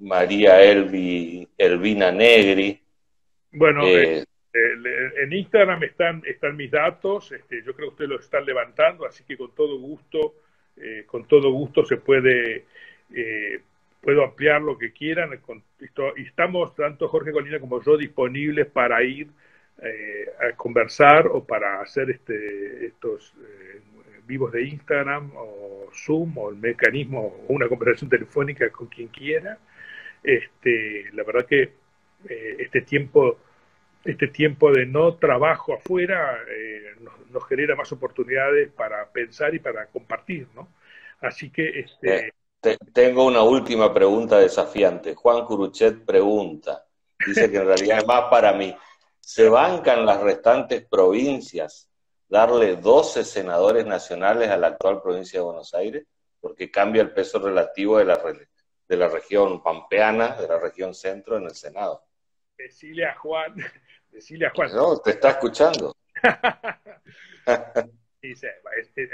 María Elvi, Elvina Negri. Bueno, eh, eh, en Instagram están, están mis datos, este, yo creo que ustedes los están levantando, así que con todo gusto, con todo gusto se puede, puedo ampliar lo que quieran. y estamos, tanto Jorge Colina como yo, disponibles para ir a conversar o para hacer este, estos vivos de Instagram o Zoom o el mecanismo o una conversación telefónica con quien quiera. Este, la verdad que eh, este tiempo este tiempo de no trabajo afuera eh, nos, genera más oportunidades para pensar y para compartir, ¿no? Así que este... Eh, tengo una última pregunta desafiante. Juan Curuchet pregunta, dice que en realidad es más para mí. ¿Se bancan las restantes provincias darle 12 senadores nacionales a la actual provincia de Buenos Aires? Porque cambia el peso relativo de la, de la región pampeana, de la región centro en el Senado. Decile a Juan, decile a Juan. No, te está escuchando. Dice,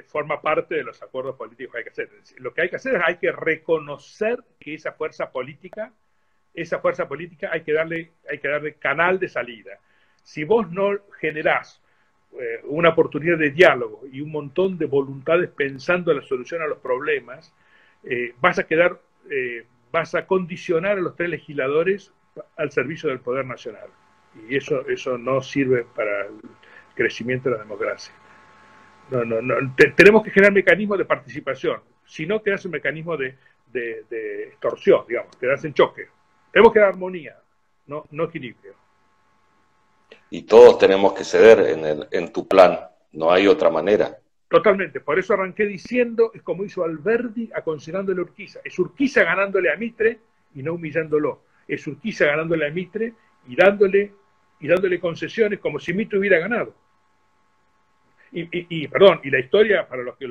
forma parte de los acuerdos políticos que hay que hacer. Lo que hay que hacer es hay que reconocer que esa fuerza política, esa fuerza política hay que darle, hay que darle canal de salida. Si vos no generás eh, una oportunidad de diálogo y un montón de voluntades pensando en la solución a los problemas, eh, vas a quedar, eh, vas a condicionar a los tres legisladores al servicio del poder nacional. Y eso, eso no sirve para el crecimiento de la democracia. No, no, tenemos que generar mecanismos de participación. Si no, quedas un mecanismo de, de, extorsión, digamos, quedas en choque. Tenemos que dar armonía, no, no equilibrio. Y todos tenemos que ceder en, el, en tu plan, no hay otra manera. Totalmente, por eso arranqué diciendo, es como hizo Alberdi aconsejándole a Urquiza, es Urquiza ganándole a Mitre y no humillándolo, es Urquiza ganándole a Mitre y dándole, y dándole concesiones como si Mitre hubiera ganado. Y, perdón, y la historia, para los que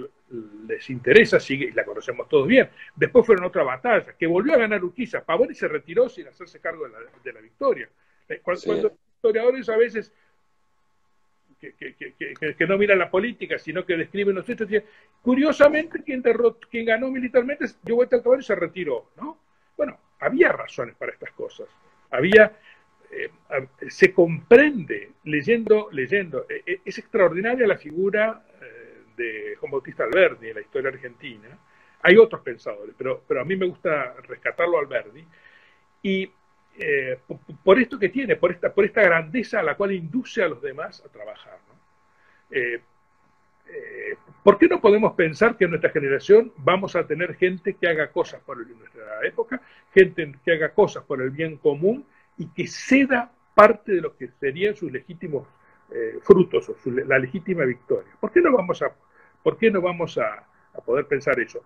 les interesa, sigue, y la conocemos todos bien. Después fueron otra batalla, que volvió a ganar Urquiza. Pavoni se retiró sin hacerse cargo de la, de la victoria. Eh, cuando, los historiadores a veces que, no miran la política, sino que describen los hechos. Curiosamente, quien, ganó militarmente dio vuelta al caballo y se retiró, ¿no? Bueno, había razones para estas cosas. Había eh, se comprende leyendo, leyendo. Eh, eh, es extraordinaria la figura de Juan Bautista Alberdi en la historia argentina. Hay otros pensadores, pero, pero a mí me gusta rescatarlo a Alberdi. Y por esto que tiene, por esta, grandeza a la cual induce a los demás a trabajar. ¿Por qué no podemos pensar que en nuestra generación vamos a tener gente que haga cosas por nuestra época, gente que haga cosas por el bien común y que ceda parte de lo que serían sus legítimos eh, frutos o la legítima victoria. ¿Por qué no vamos, a, por qué no vamos a, poder pensar eso?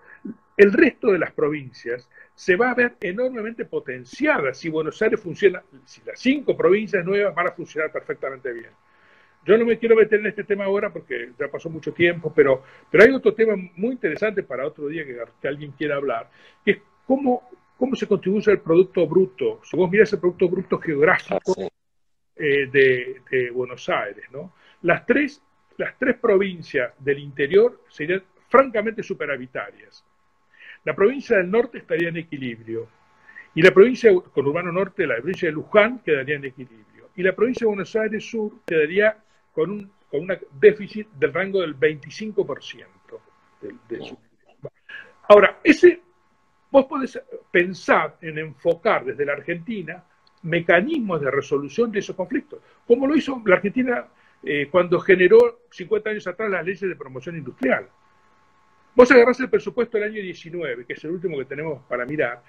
El resto de las provincias se va a ver enormemente potenciada si Buenos Aires funciona, si las cinco provincias nuevas van a funcionar perfectamente bien. Yo no me quiero meter en este tema ahora porque ya pasó mucho tiempo, pero, pero hay otro tema muy interesante para otro día que, que alguien quiera hablar, que es cómo cómo se contribuye al Producto Bruto. Si vos mirás el Producto Bruto geográfico ah, eh, de, Buenos Aires, ¿no? Las tres, las tres provincias del interior serían francamente superavitarias. La provincia del norte estaría en equilibrio. Y la provincia con Urbano Norte, la provincia de Luján, quedaría en equilibrio. Y la provincia de Buenos Aires Sur quedaría con un, con déficit del rango del 25%. Ahora, ese Vos podés pensar en enfocar desde la Argentina mecanismos de resolución de esos conflictos, como lo hizo la Argentina eh, cuando generó 50 años atrás las leyes de promoción industrial. Vos agarrás el presupuesto del año 19, que es el último que tenemos para mirar.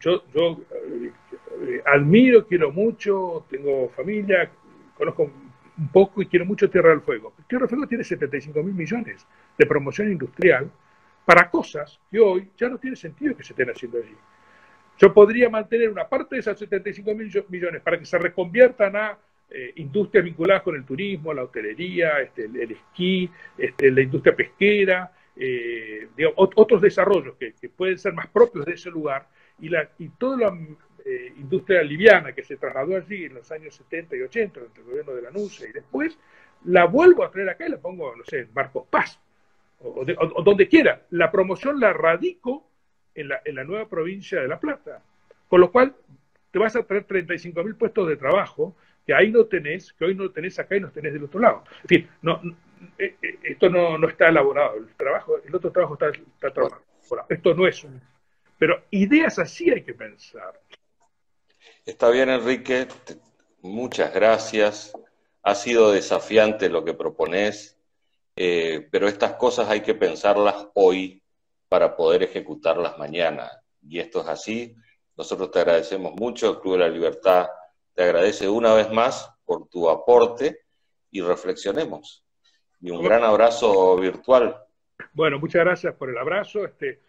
Yo, yo eh, admiro, quiero mucho, tengo familia, conozco un poco y quiero mucho Tierra del Fuego. Tierra del Fuego tiene 75 mil millones de promoción industrial para cosas que hoy ya no tiene sentido que se estén haciendo allí. Yo podría mantener una parte de esos 75 mil millones para que se reconviertan a eh, industrias vinculadas con el turismo, la hotelería, este, el, esquí, este, la industria pesquera, eh, otros desarrollos que, pueden ser más propios de ese lugar y, la, y toda la eh, industria liviana que se trasladó allí en los años 70 y 80 durante el gobierno de la NUCE y después, la vuelvo a traer acá y la pongo, no sé, en Marcos Paz, o, donde quiera. La promoción la radico en la, en la, nueva provincia de La Plata. Con lo cual, te vas a traer 35 mil puestos de trabajo que ahí no tenés, que hoy no tenés acá y no tenés del otro lado. En fin, no, eh, eh, esto no, no, está elaborado. El, trabajo, el otro trabajo está, está trabajado. Esto no es un... Pero ideas así hay que pensar. Está bien, Enrique. Muchas gracias. Ha sido desafiante lo que propones eh, pero estas cosas hay que pensarlas hoy para poder ejecutarlas mañana. Y esto es así. Nosotros te agradecemos mucho, Club de la Libertad te agradece una vez más por tu aporte y reflexionemos. Y un gran abrazo virtual. Bueno, muchas gracias por el abrazo. Este,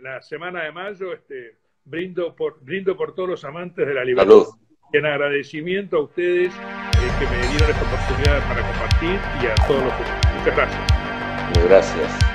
la semana de mayo este, brindo por, brindo por todos los amantes de la libertad. Y en agradecimiento a ustedes eh, que me dieron esta oportunidad para compartir y a todos los que... Muchas gracias. Gracias.